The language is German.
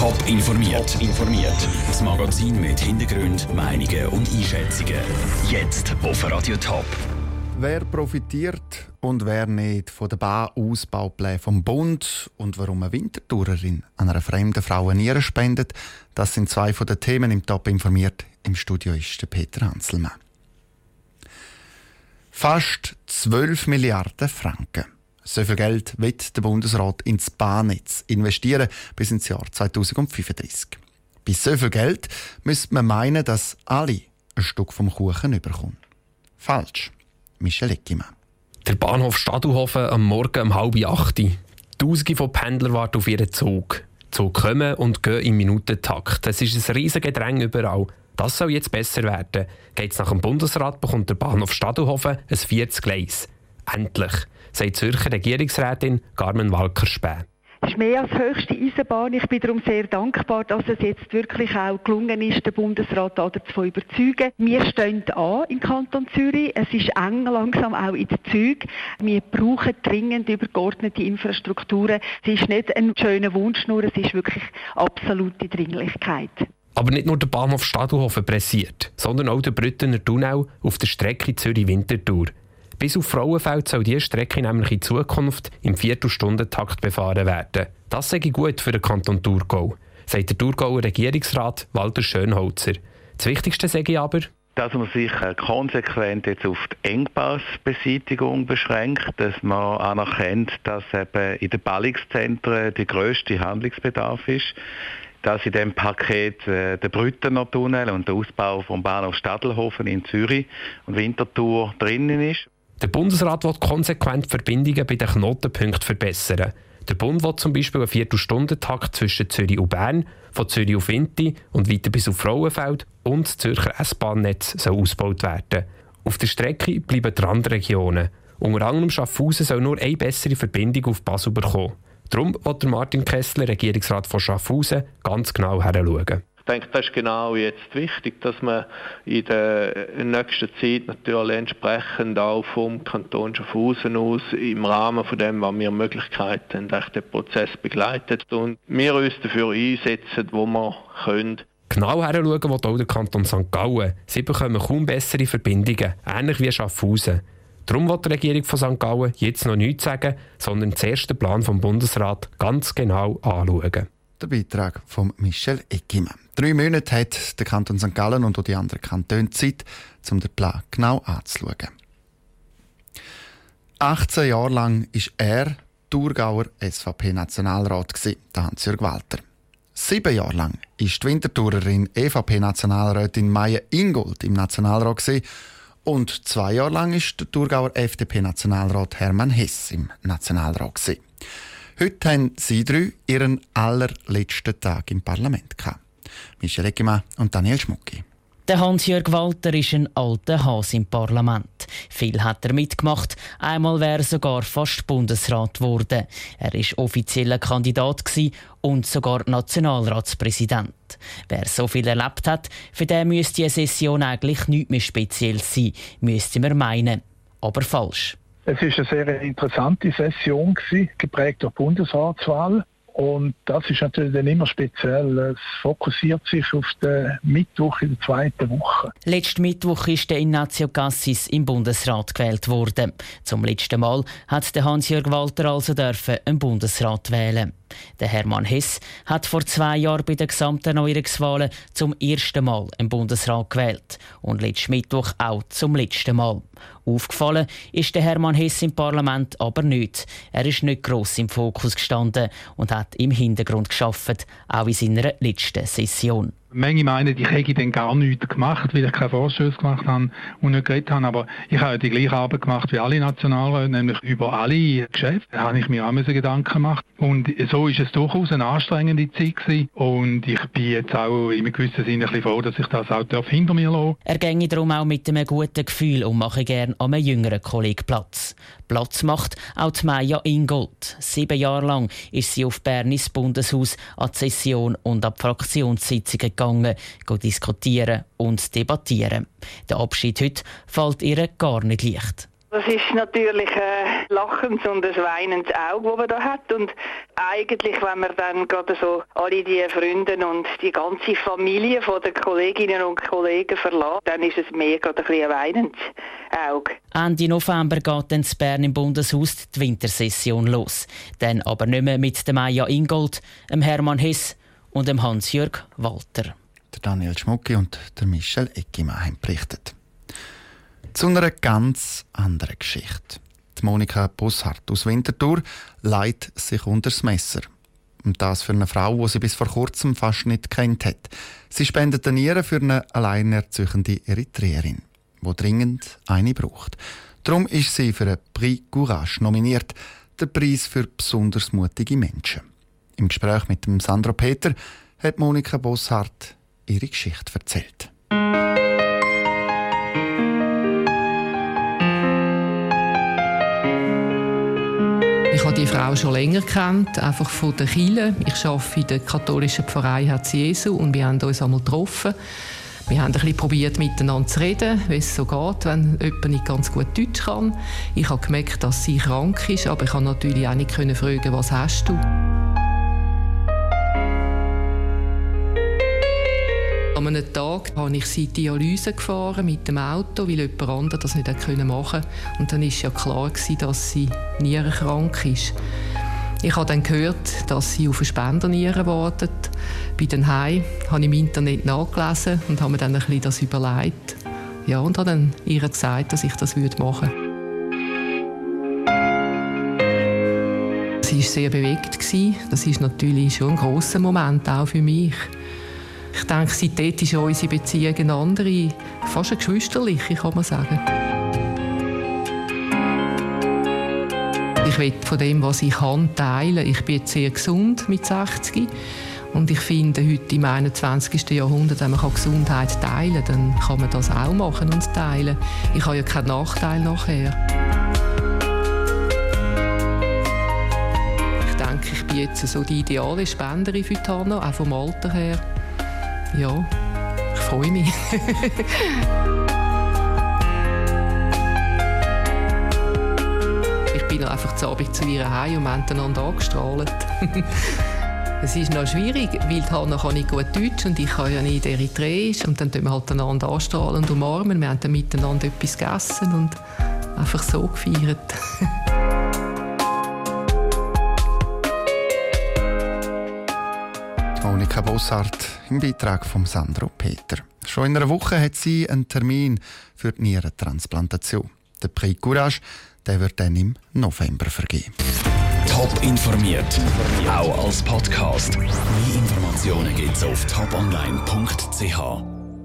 Top informiert. informiert. Das Magazin mit Hintergrund, Meinungen und Einschätzungen. Jetzt auf Radio Top. Wer profitiert und wer nicht von den Bauausbauplänen vom Bund und warum eine Wintertourerin einer fremden Frau eine Niere spendet, das sind zwei von den Themen im Top informiert. Im Studio ist der Peter Hanselmann. Fast 12 Milliarden Franken. So viel Geld wird der Bundesrat ins Bahnnetz investieren bis ins Jahr 2035. Bei so viel Geld müsste man meinen, dass alle ein Stück vom Kuchen überkommen. Falsch. Michel Eckimann. Der Bahnhof Stadelhofen am Morgen um halb acht. Tausende von Pendlern warten auf ihren Zug. Zug kommen und gehen im Minutentakt. Es ist ein riesiges Gedränge überall. Das soll jetzt besser werden. Geht es nach dem Bundesrat, bekommt der Bahnhof Stadelhofen ein viertes Gleis. Endlich, sagt Zürcher Regierungsrätin Carmen Walker-Späh. Es ist mehr als höchste Eisenbahn. Ich bin darum sehr dankbar, dass es jetzt wirklich auch gelungen ist, den Bundesrat dazu zu überzeugen. Wir stehen an im Kanton Zürich. Es ist eng langsam auch in den Zügen. Wir brauchen dringend übergeordnete Infrastrukturen. Es ist nicht ein schöner Wunsch, nur es ist wirklich absolute Dringlichkeit. Aber nicht nur der Bahnhof Stadelhofen pressiert, sondern auch der Brüttener Tunnel auf der Strecke Zürich-Winterthur. Bis auf Frauenfeld soll diese Strecke nämlich in Zukunft im Viertelstundentakt befahren werden. Das sei gut für den Kanton Thurgau, sagt der Thurgauer Regierungsrat Walter Schönholzer. Das Wichtigste sage ich aber, dass man sich äh, konsequent jetzt auf die Engpassbeseitigung beschränkt, dass man anerkennt, dass eben in den Ballungszentren der grösste Handlungsbedarf ist, dass in dem Paket äh, der Brüttener Tunnel und der Ausbau vom Bahnhof Stadelhofen in Zürich und Winterthur drinnen ist. Der Bundesrat will konsequent Verbindungen bei den Knotenpunkten verbessern. Der Bund will zum Beispiel einen Viertelstundentakt zwischen Zürich und Bern, von Zürich auf Winti und weiter bis auf Frauenfeld und das Zürcher S-Bahn-Netz soll ausgebaut werden. Auf der Strecke bleiben die Randregionen. Unter anderem Schaffhausen soll nur eine bessere Verbindung auf Basel bekommen. Darum wird Martin Kessler, Regierungsrat von Schaffhausen, ganz genau heranschauen. Ich denke, das ist genau jetzt wichtig, dass man in der nächsten Zeit natürlich entsprechend auch vom Kanton Schaffhausen aus im Rahmen von dem, was wir Möglichkeiten haben, den Prozess begleitet und wir uns dafür einsetzen, wo wir können. Genau heranschauen will auch der Kanton St. Gallen. Sie bekommen kaum bessere Verbindungen, ähnlich wie Schaffhausen. Darum will die Regierung von St. Gallen jetzt noch nichts sagen, sondern den ersten Plan vom Bundesrat ganz genau anschauen. Der Beitrag von Michel Eckimann. Drei Monate hat der Kanton St. Gallen und auch die anderen Kantone Zeit, um den Plan genau anzuschauen. 18 Jahre lang war er Thurgauer SVP-Nationalrat, der Hans-Jörg Walter. Sieben Jahre lang war die Winterthurerin EVP-Nationalrätin Maya Ingold im Nationalrat und zwei Jahre lang war der Thurgauer FDP-Nationalrat Hermann Hess im Nationalrat. Heute haben sie drei ihren allerletzten Tag im Parlament gehabt. Michel Eckemann und Daniel Schmucki. Der Hans-Jörg Walter ist ein alter Hase im Parlament. Viel hat er mitgemacht. Einmal wäre er sogar fast Bundesrat geworden. Er war offizieller Kandidat und sogar Nationalratspräsident. Wer so viel erlebt hat, für den müsste eine Session eigentlich nichts mehr speziell sein, müsste man meinen. Aber falsch. Es war eine sehr interessante Session, geprägt durch Bundesratswahl. Und das ist natürlich dann immer speziell. Es fokussiert sich auf den Mittwoch in der zweiten Woche. Letzten Mittwoch ist der Ignazio Cassis im Bundesrat gewählt worden. Zum letzten Mal hat der Hans-Jörg Walter also dürfen einen Bundesrat wählen. Der Hermann Hess hat vor zwei Jahren bei den gesamten Neuerungswahlen zum ersten Mal einen Bundesrat gewählt und letzten Mittwoch auch zum letzten Mal. Aufgefallen ist der Hermann Hess im Parlament aber nicht. Er ist nicht gross im Fokus gestanden und hat im Hintergrund geschafft, auch in seiner letzten Session. Manche meinen, ich hätte dann gar nichts gemacht, weil ich keine Vorstöße gemacht habe und nicht geredet habe. Aber ich habe die gleiche Arbeit gemacht wie alle Nationalräte, nämlich über alle Geschäfte. Da habe ich mir auch Gedanken gemacht. Und so ist es durchaus eine anstrengende Zeit gewesen. Und ich bin jetzt auch in einem gewissen Sinne ein froh, dass ich das auch hinter mir lasse. Er ginge darum auch mit einem guten Gefühl und mache gerne an einem jüngeren Kollegen Platz. Platz macht auch die Maya Ingold. Sieben Jahre lang ist sie auf Bern ins Bundeshaus an die Session und an die Fraktionssitzungen gegangen, diskutieren und debattieren. Der Abschied heute fällt ihr gar nicht leicht. Das ist natürlich ein lachendes und ein weinendes Auge, das man da hat. Und eigentlich, wenn man dann gerade so alle die Freunde und die ganze Familie von den Kolleginnen und Kollegen verlässt, dann ist es mehr gerade ein, bisschen ein weinendes Auge. Ende November geht dann in Bern im Bundeshaus die Wintersession los. Dann aber nicht mehr mit dem Maya Ingold, dem Hermann Hess und dem Hans-Jörg Walter. Der Daniel Schmucki und der Michel Eckimann haben berichtet. Zu einer ganz anderen Geschichte. Die Monika Busshardt aus Winterthur leiht sich unter das Messer. Und das für eine Frau, die sie bis vor kurzem fast nicht kennt hat. Sie spendet Nieren für eine alleinerziehende Eritreerin, die dringend eine braucht. Darum ist sie für einen Prix Courage nominiert, der Preis für besonders mutige Menschen. Im Gespräch mit dem Sandro Peter hat Monika Bosshardt ihre Geschichte erzählt. Die Frau schon länger kennt, einfach von der Kirche. Ich arbeite in der katholischen Pfarrei Herz Jesu und wir haben uns einmal getroffen. Wir haben ein bisschen probiert, miteinander zu reden, wie es so geht, wenn jemand nicht ganz gut Deutsch kann. Ich habe gemerkt, dass sie krank ist, aber ich konnte natürlich auch nicht fragen, was hast du? An einem Tag habe ich sie Dialyse gefahren mit dem Auto, weil jemand anderes das nicht machen konnte. Und dann war ja klar, dass sie nierenkrank ist. Ich habe dann gehört, dass sie auf eine Spenderniere wartet. Bei den Heim habe ich im Internet nachgelesen und habe mir dann ein bisschen das überlegt. Ja, und habe dann ihr gesagt, dass ich das machen würde. Sie war sehr bewegt. Das ist natürlich schon ein grosser Moment auch für mich. Ich denke, seitdem ist unsere Beziehung eine andere, fast eine geschwisterliche, kann man sagen. Ich will von dem, was ich kann, teilen. Ich bin jetzt sehr gesund mit 60 und ich finde, heute im 21. Jahrhundert, wenn man Gesundheit teilen kann, dann kann man das auch machen und teilen. Ich habe ja keinen Nachteil nachher. Ich denke, ich bin jetzt so die ideale Spenderin für Hanna, auch vom Alter her. Ja, ich freue mich. ich bin einfach zu Abend zu ihr heim und wir haben einander angestrahlt. Es ist noch schwierig, weil Hanna kann nicht gut Deutsch und ich kann ja nicht Eritreisch. Und dann tun wir halt einander anstrahlen und umarmen. Wir haben dann miteinander etwas gegessen und einfach so gefeiert. Monika Bossart im Beitrag von Sandro Peter. Schon in einer Woche hat sie einen Termin für die Nierentransplantation. Der Prix Courage der wird dann im November vergeben. Top informiert, auch als Podcast. Mehr Informationen gibt es auf toponline.ch.